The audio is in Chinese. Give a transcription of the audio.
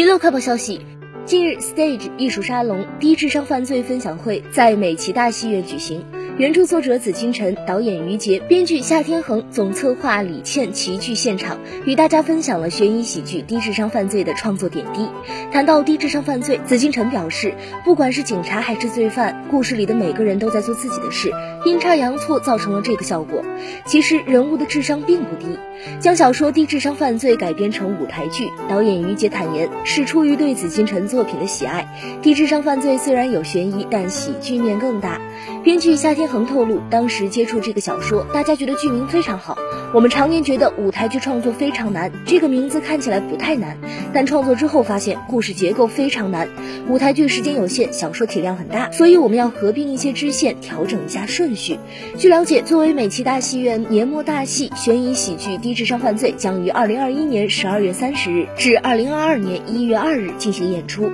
娱乐快报消息。近日，Stage 艺术沙龙低智商犯罪分享会在美琪大戏院举行。原著作者紫金陈、导演于杰、编剧夏天恒、总策划李倩齐聚现场，与大家分享了悬疑喜剧《低智商犯罪》的创作点滴。谈到低智商犯罪，紫金陈表示，不管是警察还是罪犯，故事里的每个人都在做自己的事，阴差阳错造成了这个效果。其实人物的智商并不低。将小说《低智商犯罪》改编成舞台剧，导演于杰坦言，是出于对紫金陈作品的喜爱。《低智商犯罪》虽然有悬疑，但喜剧面更大。编剧夏天恒透露，当时接触这个小说，大家觉得剧名非常好。我们常年觉得舞台剧创作非常难，这个名字看起来不太难，但创作之后发现故事结构非常难。舞台剧时间有限，小说体量很大，所以我们要合并一些支线，调整一下顺序。据了解，作为美琪大戏院年末大戏，悬疑喜剧《低智商犯罪》将于二零二一年十二月三十日至二零二二年一月二日进行演出。